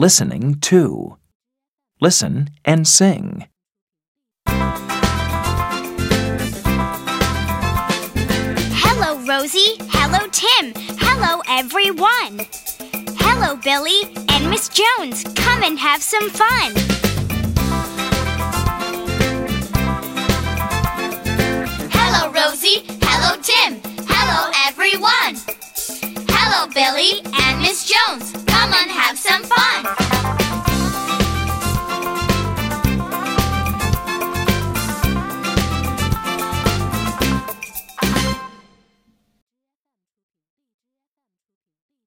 listening to. Listen and sing. Hello, Rosie. Hello, Tim. Hello, everyone. Hello, Billy and Miss Jones. Come and have some fun. Hello, Rosie. Hello, Tim. Hello, everyone. Hello, Billy and Miss Jones.